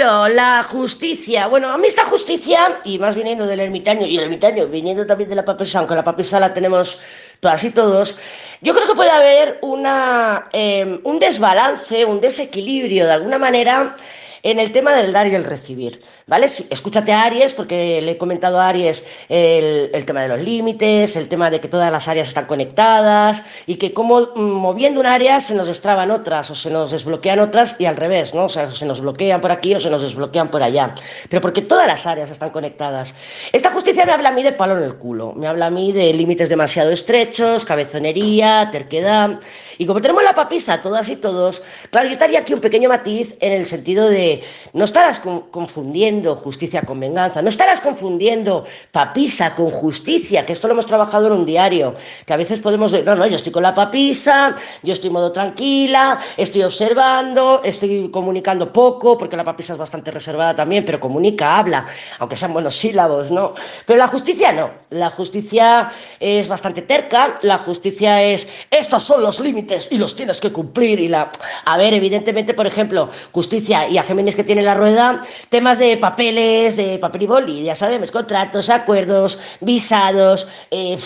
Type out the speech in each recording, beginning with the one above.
La justicia. Bueno, a mí esta justicia, y más viniendo del ermitaño, y el ermitaño viniendo también de la papisa, aunque la papisa la tenemos todas y todos, yo creo que puede haber una, eh, un desbalance, un desequilibrio de alguna manera en el tema del dar y el recibir, ¿vale? Escúchate a Aries, porque le he comentado a Aries el, el tema de los límites, el tema de que todas las áreas están conectadas y que como mm, moviendo un área se nos destraban otras o se nos desbloquean otras y al revés, ¿no? O sea, se nos bloquean por aquí o se nos desbloquean por allá, pero porque todas las áreas están conectadas. Esta justicia me habla a mí de palo en el culo, me habla a mí de límites demasiado estrechos, cabezonería, terquedad, y como tenemos la papisa todas y todos, claro, yo estaría aquí un pequeño matiz en el sentido de no estarás confundiendo justicia con venganza, no estarás confundiendo papisa con justicia, que esto lo hemos trabajado en un diario, que a veces podemos decir, no, no, yo estoy con la papisa, yo estoy modo tranquila, estoy observando, estoy comunicando poco, porque la papisa es bastante reservada también, pero comunica, habla, aunque sean buenos sílabos, ¿no? Pero la justicia no, la justicia es bastante terca, la justicia es, estos son los límites y los tienes que cumplir, y la, a ver, evidentemente, por ejemplo, justicia y Que tiene la rueda, temas de papeles, de papel y boli, ya sabemos, contratos, acuerdos, visados, eh,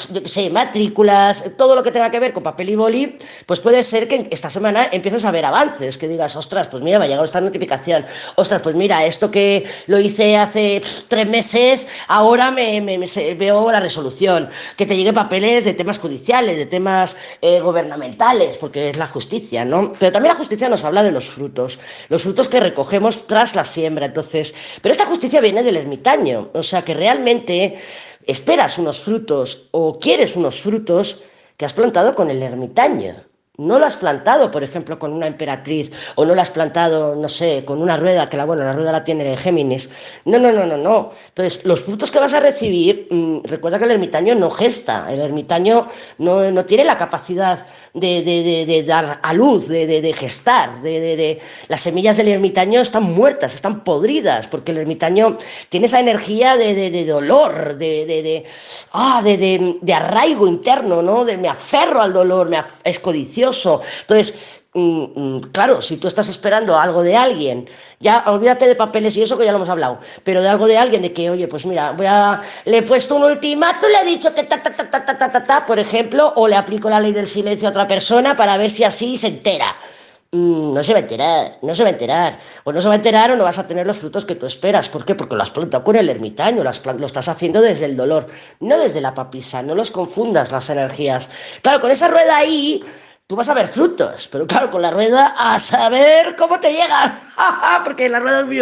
matrículas, todo lo que tenga que ver con papel y boli, pues puede ser que esta semana empieces a ver avances, que digas, ostras, pues mira, me ha llegado esta notificación, ostras, pues mira, esto que lo hice hace tres meses, ahora me, veo la resolución, que te llegue papeles de temas judiciales, de temas eh, gubernamentales, porque es la justicia, ¿no? Pero también la justicia nos habla de los frutos, los frutos que recogemos tras la siembra. Entonces, pero esta justicia viene del ermitaño, o sea que realmente esperas unos frutos o quieres unos frutos que has plantado con el ermitaño. No lo has plantado, por ejemplo, con una emperatriz, o no lo has plantado, no sé, con una rueda, que la, bueno, la rueda la tiene Géminis. No, no, no, no, no. Entonces, los frutos que vas a recibir, mm, recuerda que el ermitaño no gesta, el ermitaño no, no tiene la capacidad de, dar a luz, de, gestar. De, Las semillas del ermitaño están muertas, están podridas, porque el ermitaño tiene esa energía de, dolor, de, ah, de, arraigo interno, ¿no? De me aferro al dolor, me es codicioso. Entonces, claro, si tú estás esperando algo de alguien, ya olvídate de papeles y eso que ya lo hemos hablado, pero de algo de alguien, de que, oye, pues mira, voy a, le he puesto un ultimátum, le he dicho que ta, ta, ta, ta, ta, ta, ta, ta, por ejemplo, o le aplico la ley del silencio a otra persona para ver si así se entera. Mm, no se va a enterar, no se va a enterar. O no se va a enterar o no vas a tener los frutos que tú esperas. ¿Por qué? Porque lo has plantado con el ermitaño, lo estás haciendo desde el dolor, no desde la papisa. No los confundas las energías. Claro, con esa rueda ahí tú vas a ver frutos, pero claro, con la rueda a saber cómo te llega, porque la rueda es muy